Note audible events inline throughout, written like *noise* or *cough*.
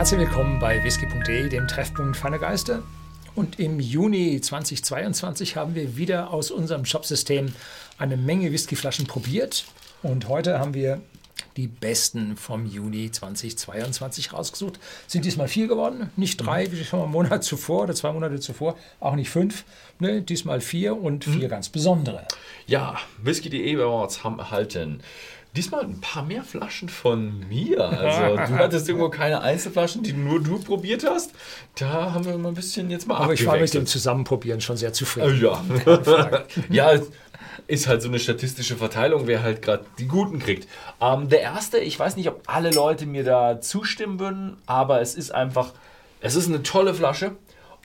Herzlich willkommen bei whisky.de, dem Treffpunkt Feiner Geister. Und im Juni 2022 haben wir wieder aus unserem Shopsystem eine Menge Whiskyflaschen probiert. Und heute haben wir die besten vom Juni 2022 rausgesucht. Sind diesmal vier geworden, nicht drei, wie schon mal einen Monat zuvor oder zwei Monate zuvor, auch nicht fünf. Ne, diesmal vier und vier mhm. ganz besondere. Ja, Whisky.de Awards haben erhalten. Diesmal ein paar mehr Flaschen von mir. Also *laughs* du hattest irgendwo keine Einzelflaschen, die nur du probiert hast. Da haben wir mal ein bisschen jetzt mal Aber ich war mit dem Zusammenprobieren schon sehr zufrieden. Ja, *laughs* *laughs* ja ist halt so eine statistische Verteilung, wer halt gerade die Guten kriegt. Ähm, der erste, ich weiß nicht, ob alle Leute mir da zustimmen würden, aber es ist einfach, es ist eine tolle Flasche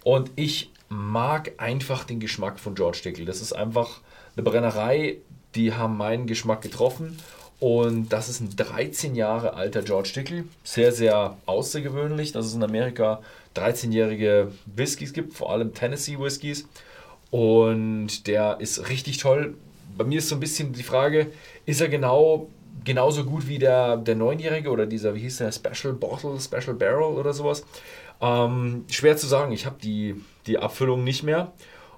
und ich mag einfach den Geschmack von George Dickel. Das ist einfach eine Brennerei, die haben meinen Geschmack getroffen und das ist ein 13 Jahre alter George Dickel. Sehr, sehr außergewöhnlich, dass es in Amerika 13-jährige Whiskys gibt, vor allem Tennessee Whiskys. Und der ist richtig toll. Bei mir ist so ein bisschen die Frage, ist er genau genauso gut wie der, der 9-jährige oder dieser, wie hieß der, Special Bottle, Special Barrel oder sowas? Ähm, schwer zu sagen, ich habe die, die Abfüllung nicht mehr.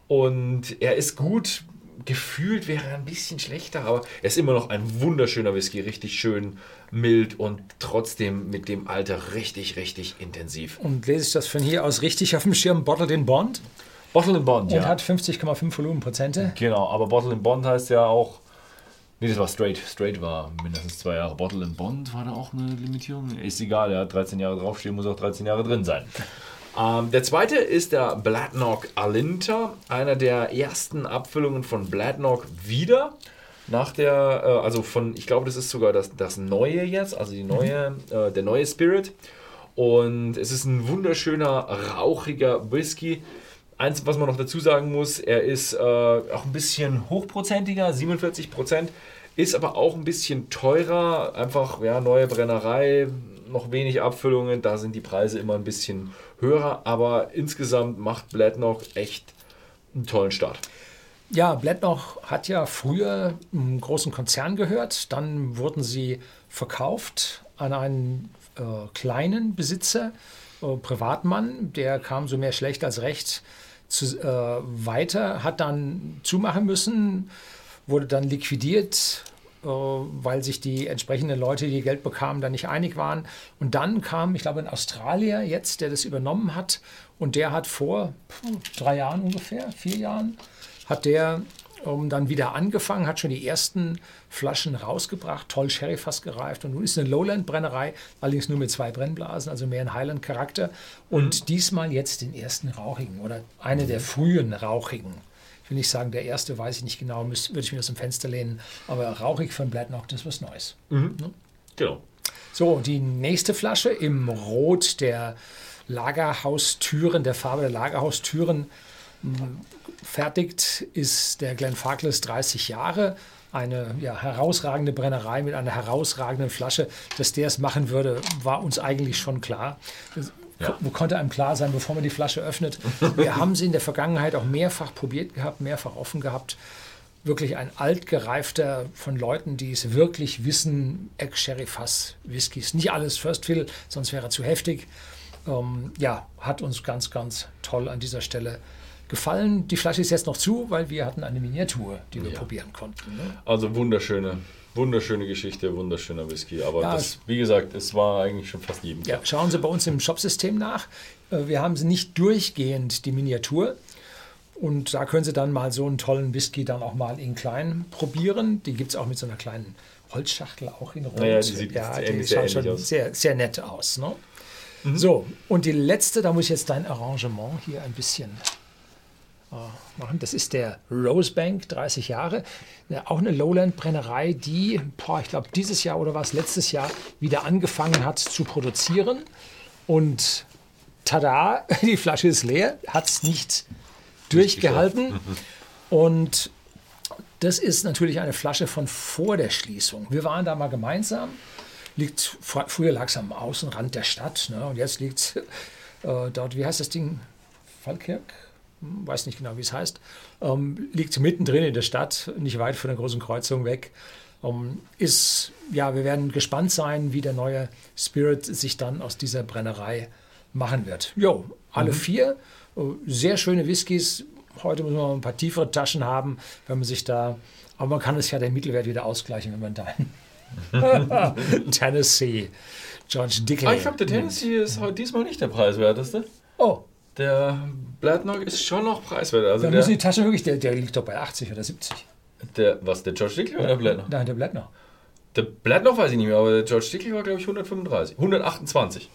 Und er ist gut, gefühlt wäre er ein bisschen schlechter, aber er ist immer noch ein wunderschöner Whisky, richtig schön mild und trotzdem mit dem Alter richtig, richtig intensiv. Und lese ich das von hier aus richtig auf dem Schirm? Bottled in Bond? Bottled in Bond, und ja. Und hat 50,5 Volumenprozente. Genau, aber Bottled in Bond heißt ja auch. Nee, das war Straight. Straight war mindestens zwei Jahre. Bottle in Bond war da auch eine Limitierung. Ist egal, er hat 13 Jahre draufstehen, muss auch 13 Jahre drin sein. Ähm, der zweite ist der Bladnock Alinta, einer der ersten Abfüllungen von Bladnock wieder. Nach der, äh, also von, ich glaube, das ist sogar das, das neue jetzt, also die neue, mhm. äh, der neue Spirit. Und es ist ein wunderschöner, rauchiger Whisky. Eins, was man noch dazu sagen muss, er ist äh, auch ein bisschen hochprozentiger, 47 Prozent, ist aber auch ein bisschen teurer. Einfach, ja, neue Brennerei, noch wenig Abfüllungen, da sind die Preise immer ein bisschen höher, aber insgesamt macht Bladnock echt einen tollen Start. Ja, Bladnock hat ja früher einem großen Konzern gehört, dann wurden sie verkauft an einen äh, kleinen Besitzer, äh, Privatmann, der kam so mehr schlecht als recht zu, äh, weiter, hat dann zumachen müssen, wurde dann liquidiert, weil sich die entsprechenden Leute, die Geld bekamen, da nicht einig waren. Und dann kam, ich glaube, ein Australier jetzt, der das übernommen hat. Und der hat vor drei Jahren ungefähr, vier Jahren, hat der um, ähm, dann wieder angefangen, hat schon die ersten Flaschen rausgebracht, toll Sherry fast gereift. Und nun ist eine Lowland-Brennerei, allerdings nur mit zwei Brennblasen, also mehr ein Highland-Charakter. Und mhm. diesmal jetzt den ersten rauchigen oder eine der frühen rauchigen ich will nicht sagen, der erste weiß ich nicht genau, müsste, würde ich mir aus dem Fenster lehnen, aber rauchig von Bladnock, das ist was Neues. Mhm. Ne? Genau. So, die nächste Flasche im Rot der Lagerhaustüren, der Farbe der Lagerhaustüren fertigt, ist der Glen Farkless 30 Jahre. Eine ja, herausragende Brennerei mit einer herausragenden Flasche. Dass der es machen würde, war uns eigentlich schon klar. Ja. Konnte einem klar sein, bevor man die Flasche öffnet. Wir haben sie in der Vergangenheit auch mehrfach probiert gehabt, mehrfach offen gehabt. Wirklich ein altgereifter von Leuten, die es wirklich wissen, Ex-Sherry-Fass, Whiskys. Nicht alles First Fill, sonst wäre er zu heftig. Ähm, ja, hat uns ganz, ganz toll an dieser Stelle gefallen. Die Flasche ist jetzt noch zu, weil wir hatten eine Miniatur, die wir ja. probieren konnten. Ne? Also wunderschöne, Wunderschöne Geschichte, wunderschöner Whisky. Aber ja, das, wie gesagt, es war eigentlich schon fast jedem. Ja, schauen Sie bei uns im Shopsystem nach. Äh, wir haben sie nicht durchgehend, die Miniatur. Und da können Sie dann mal so einen tollen Whisky dann auch mal in klein probieren. Die gibt es auch mit so einer kleinen Holzschachtel auch in Rot. Naja, die sieht ja, die schaut schon aus. Sehr, sehr nett aus. Ne? Mhm. So, und die letzte, da muss ich jetzt dein Arrangement hier ein bisschen machen. Das ist der Rosebank, 30 Jahre. Auch eine Lowland-Brennerei, die, boah, ich glaube, dieses Jahr oder was, letztes Jahr wieder angefangen hat zu produzieren. Und tada, *laughs* die Flasche ist leer, hat es nicht durchgehalten. Und das ist natürlich eine Flasche von vor der Schließung. Wir waren da mal gemeinsam. Liegt, früher lag es am Außenrand der Stadt ne, und jetzt liegt äh, dort, wie heißt das Ding? Falkirk? Weiß nicht genau, wie es heißt, ähm, liegt mittendrin in der Stadt, nicht weit von der großen Kreuzung weg. Ähm, ist, ja, wir werden gespannt sein, wie der neue Spirit sich dann aus dieser Brennerei machen wird. Jo, alle mhm. vier, äh, sehr schöne Whiskys. Heute muss man ein paar tiefere Taschen haben, wenn man sich da, aber man kann es ja den Mittelwert wieder ausgleichen, wenn man da *laughs* Tennessee, George Dickley. Ah, ich glaube, der Tennessee ist heute diesmal nicht der preiswerteste. Oh. Der Bladnock ist schon noch preiswert. Also da müssen die Taschen wirklich, der, der liegt doch bei 80 oder 70. Der, was, der George Dickley oder der Bladnock? Nein, der Bladnock. Der Bladnock weiß ich nicht mehr, aber der George Dickley war, glaube ich, 135. 128.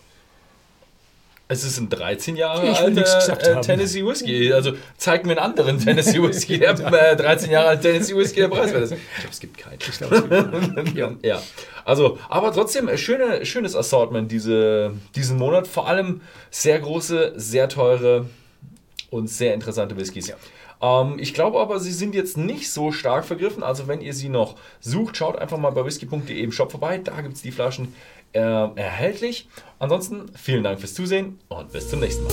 Es ist ein 13 Jahre ich alter äh, Tennessee Whiskey. Also zeig mir einen anderen Tennessee Whiskey, *laughs* der äh, 13 Jahre alt Tennessee Whiskey der preiswert ist. Ich glaube, es gibt keinen. Ich glaube, es gibt keinen. *laughs* ja. ja. Also, aber trotzdem, äh, schöne, schönes Assortment diese, diesen Monat. Vor allem sehr große, sehr teure und sehr interessante Whiskys. Ja. Ähm, ich glaube aber, sie sind jetzt nicht so stark vergriffen. Also, wenn ihr sie noch sucht, schaut einfach mal bei whisky.de im Shop vorbei. Da gibt es die Flaschen erhältlich. Ansonsten vielen Dank fürs Zusehen und bis zum nächsten Mal.